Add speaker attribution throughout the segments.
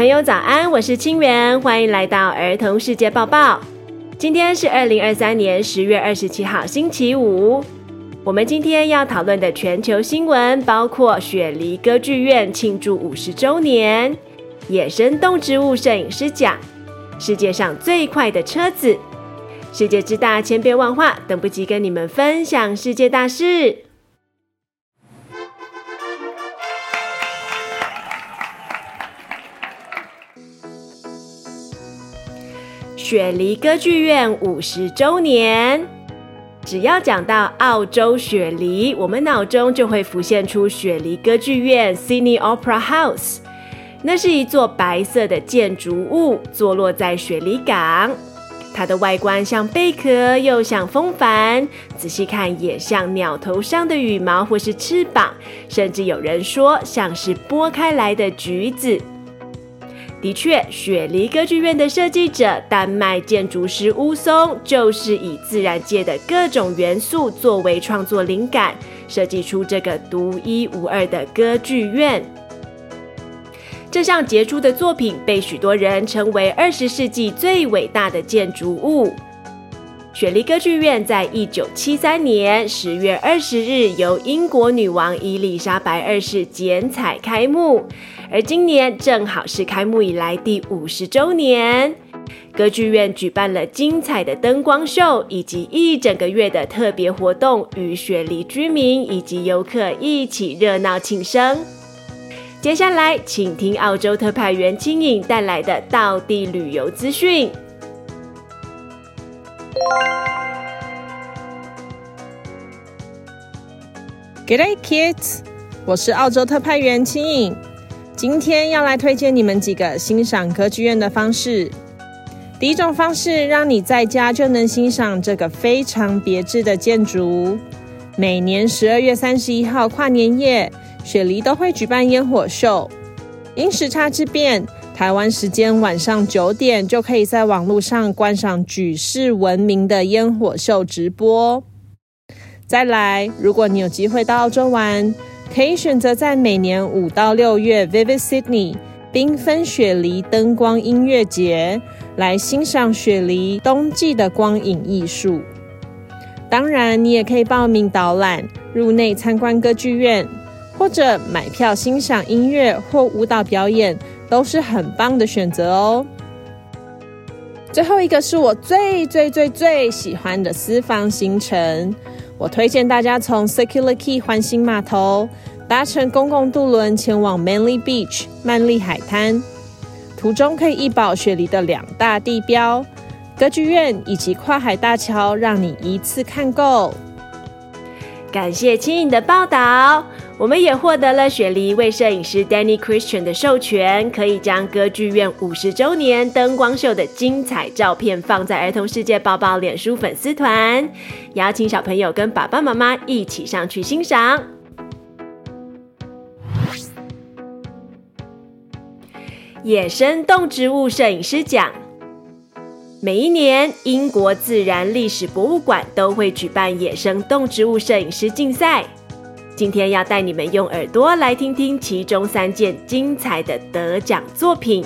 Speaker 1: 朋友早安，我是清源，欢迎来到儿童世界报报。今天是二零二三年十月二十七号，星期五。我们今天要讨论的全球新闻包括雪梨歌剧院庆祝五十周年、野生动植物摄影师奖、世界上最快的车子、世界之大千变万化，等不及跟你们分享世界大事。雪梨歌剧院五十周年，只要讲到澳洲雪梨，我们脑中就会浮现出雪梨歌剧院 （Sydney Opera House）。那是一座白色的建筑物，坐落在雪梨港。它的外观像贝壳，又像风帆，仔细看也像鸟头上的羽毛或是翅膀，甚至有人说像是剥开来的橘子。的确，雪梨歌剧院的设计者丹麦建筑师乌松，就是以自然界的各种元素作为创作灵感，设计出这个独一无二的歌剧院。这项杰出的作品被许多人称为二十世纪最伟大的建筑物。雪梨歌剧院在一九七三年十月二十日由英国女王伊丽莎白二世剪彩开幕。而今年正好是开幕以来第五十周年，歌剧院举办了精彩的灯光秀以及一整个月的特别活动，与雪梨居民以及游客一起热闹庆生。接下来，请听澳洲特派员青影带来的道地旅游资讯。
Speaker 2: Good day, kids，我是澳洲特派员青影。今天要来推荐你们几个欣赏歌剧院的方式。第一种方式，让你在家就能欣赏这个非常别致的建筑。每年十二月三十一号跨年夜，雪梨都会举办烟火秀。因时差之变，台湾时间晚上九点就可以在网络上观赏举世闻名的烟火秀直播。再来，如果你有机会到澳洲玩，可以选择在每年五到六月 Vivid Sydney 缤纷雪梨灯光音乐节来欣赏雪梨冬季的光影艺术。当然，你也可以报名导览、入内参观歌剧院，或者买票欣赏音乐或舞蹈表演，都是很棒的选择哦。最后一个是我最最最最喜欢的私房行程。我推荐大家从 Circular Key 环形码头搭乘公共渡轮前往 Manly Beach 曼丽海滩，途中可以一饱雪梨的两大地标歌剧院以及跨海大桥，让你一次看够。
Speaker 1: 感谢青影的报道。我们也获得了雪梨一位摄影师 Danny Christian 的授权，可以将歌剧院五十周年灯光秀的精彩照片放在儿童世界抱抱脸书粉丝团，邀请小朋友跟爸爸妈妈一起上去欣赏。野生动植物摄影师奖，每一年英国自然历史博物馆都会举办野生动植物摄影师竞赛。今天要带你们用耳朵来听听其中三件精彩的得奖作品。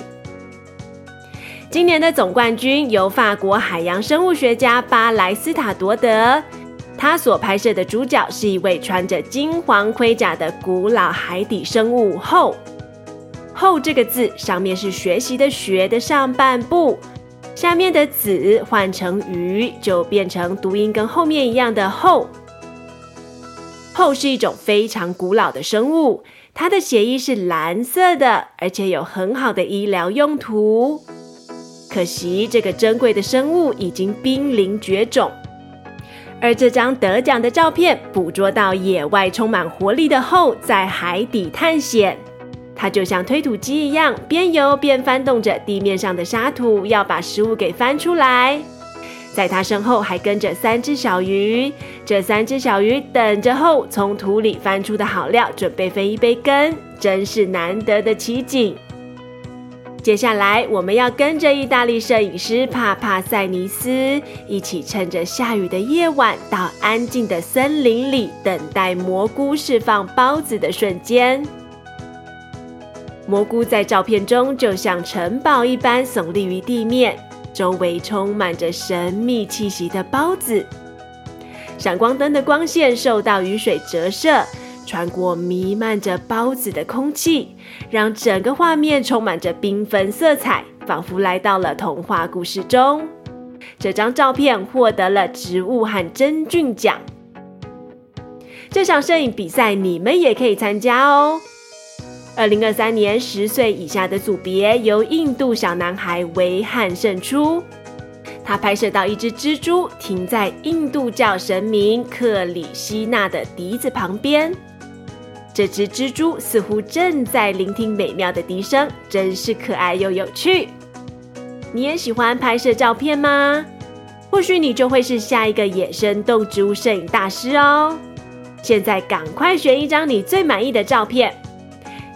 Speaker 1: 今年的总冠军由法国海洋生物学家巴莱斯塔夺得，他所拍摄的主角是一位穿着金黄盔甲的古老海底生物后，后这个字上面是学习的学的上半部，下面的子换成鱼就变成读音跟后面一样的后。后是一种非常古老的生物，它的血液是蓝色的，而且有很好的医疗用途。可惜，这个珍贵的生物已经濒临绝种。而这张得奖的照片捕捉到野外充满活力的后在海底探险，它就像推土机一样，边游边翻动着地面上的沙土，要把食物给翻出来。在它身后还跟着三只小鱼，这三只小鱼等着后从土里翻出的好料，准备分一杯羹，真是难得的奇景。接下来，我们要跟着意大利摄影师帕帕塞尼斯一起，趁着下雨的夜晚，到安静的森林里，等待蘑菇释放孢子的瞬间。蘑菇在照片中就像城堡一般耸立于地面，周围充满着神秘气息的孢子。闪光灯的光线受到雨水折射，穿过弥漫着孢子的空气，让整个画面充满着缤纷色彩，仿佛来到了童话故事中。这张照片获得了植物和真菌奖。这场摄影比赛你们也可以参加哦。二零二三年十岁以下的组别由印度小男孩维汉胜出。他拍摄到一只蜘蛛停在印度教神明克里希那的笛子旁边，这只蜘蛛似乎正在聆听美妙的笛声，真是可爱又有趣。你也喜欢拍摄照片吗？或许你就会是下一个野生动植物摄影大师哦。现在赶快选一张你最满意的照片。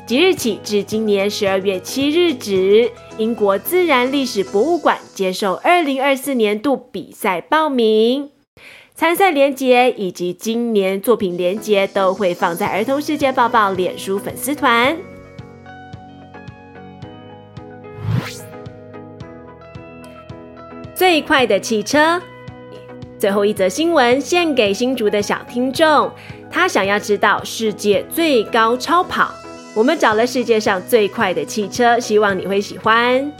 Speaker 1: 即日起至今年十二月七日止，英国自然历史博物馆接受二零二四年度比赛报名，参赛连结以及今年作品连结都会放在儿童世界报报脸书粉丝团。最快的汽车，最后一则新闻献给新竹的小听众，他想要知道世界最高超跑。我们找了世界上最快的汽车，希望你会喜欢。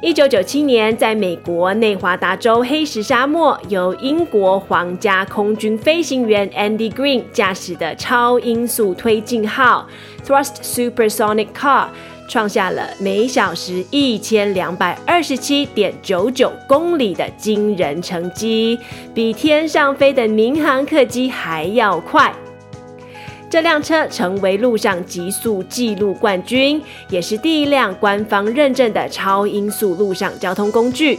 Speaker 1: 一九九七年，在美国内华达州黑石沙漠，由英国皇家空军飞行员 Andy Green 驾驶的超音速推进号 Thrust Supersonic Car，创下了每小时一千两百二十七点九九公里的惊人成绩，比天上飞的民航客机还要快。这辆车成为陆上极速纪录冠军，也是第一辆官方认证的超音速陆上交通工具。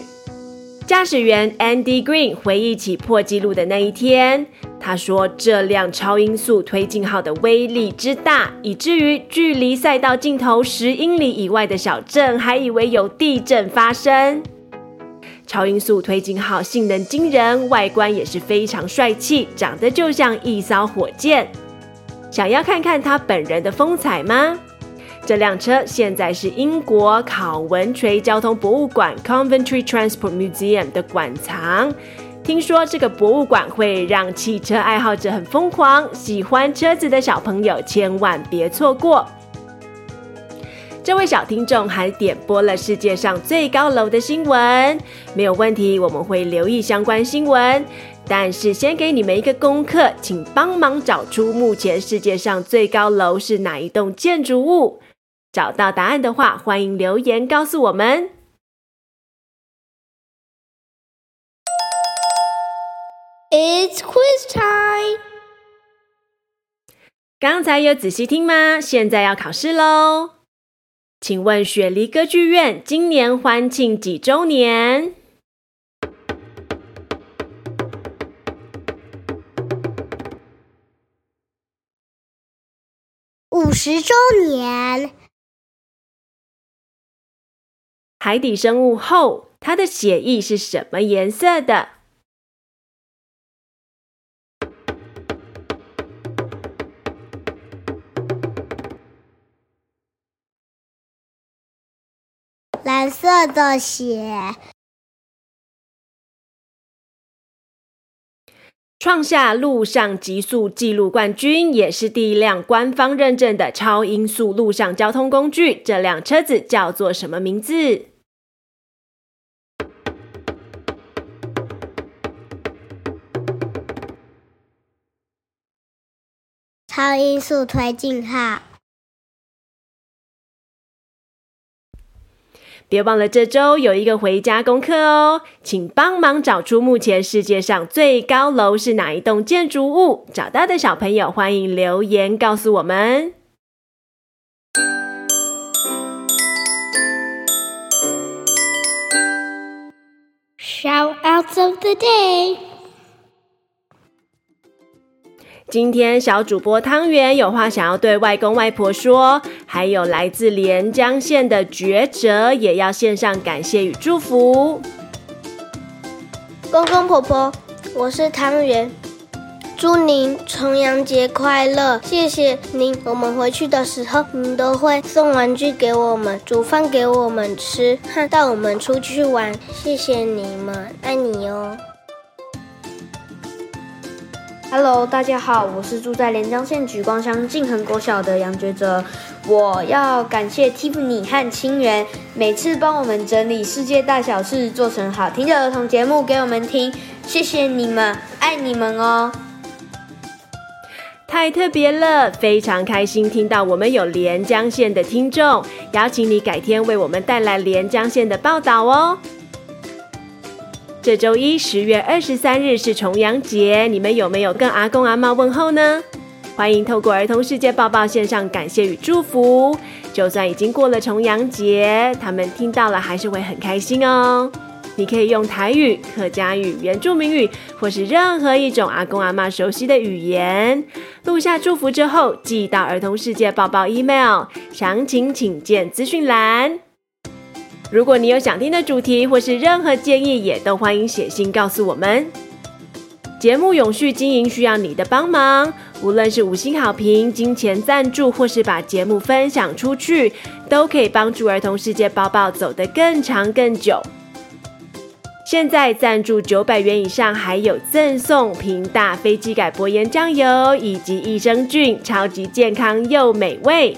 Speaker 1: 驾驶员 Andy Green 回忆起破纪录的那一天，他说：“这辆超音速推进号的威力之大，以至于距离赛道尽头十英里以外的小镇还以为有地震发生。”超音速推进号性能惊人，外观也是非常帅气，长得就像一艘火箭。想要看看他本人的风采吗？这辆车现在是英国考文垂交通博物馆 （Coventry Transport Museum） 的馆藏。听说这个博物馆会让汽车爱好者很疯狂，喜欢车子的小朋友千万别错过。这位小听众还点播了世界上最高楼的新闻，没有问题，我们会留意相关新闻。但是先给你们一个功课，请帮忙找出目前世界上最高楼是哪一栋建筑物。找到答案的话，欢迎留言告诉我们。
Speaker 3: It's quiz time。
Speaker 1: 刚才有仔细听吗？现在要考试喽。请问雪梨歌剧院今年欢庆几周年？
Speaker 3: 十周年。
Speaker 1: 海底生物后，它的血液是什么颜色的？
Speaker 3: 蓝色的血。
Speaker 1: 创下陆上极速纪录冠军，也是第一辆官方认证的超音速陆上交通工具。这辆车子叫做什么名字？
Speaker 3: 超音速推进号。
Speaker 1: 别忘了，这周有一个回家功课哦，请帮忙找出目前世界上最高楼是哪一栋建筑物。找到的小朋友，欢迎留言告诉我们。
Speaker 3: Shoutouts of the day。
Speaker 1: 今天小主播汤圆有话想要对外公外婆说，还有来自连江县的觉哲也要献上感谢与祝福。
Speaker 3: 公公婆婆，我是汤圆，祝您重阳节快乐！谢谢您，我们回去的时候，您都会送玩具给我们，煮饭给我们吃，带我们出去玩。谢谢你们，爱你哦。
Speaker 4: Hello，大家好，我是住在连江县莒光乡静恒国小的杨觉哲。我要感谢 Tiffany 和清源，每次帮我们整理世界大小事，做成好听的儿童节目给我们听。谢谢你们，爱你们哦！
Speaker 1: 太特别了，非常开心听到我们有连江县的听众，邀请你改天为我们带来连江县的报道哦。这周一，十月二十三日是重阳节，你们有没有跟阿公阿妈问候呢？欢迎透过儿童世界报报献上感谢与祝福。就算已经过了重阳节，他们听到了还是会很开心哦。你可以用台语、客家语、原住民语，或是任何一种阿公阿妈熟悉的语言，录下祝福之后寄到儿童世界报报 email，详情请见资讯栏。如果你有想听的主题或是任何建议，也都欢迎写信告诉我们。节目永续经营需要你的帮忙，无论是五星好评、金钱赞助，或是把节目分享出去，都可以帮助儿童世界包包走得更长更久。现在赞助九百元以上，还有赠送平大飞机改薄盐酱油以及益生菌，超级健康又美味。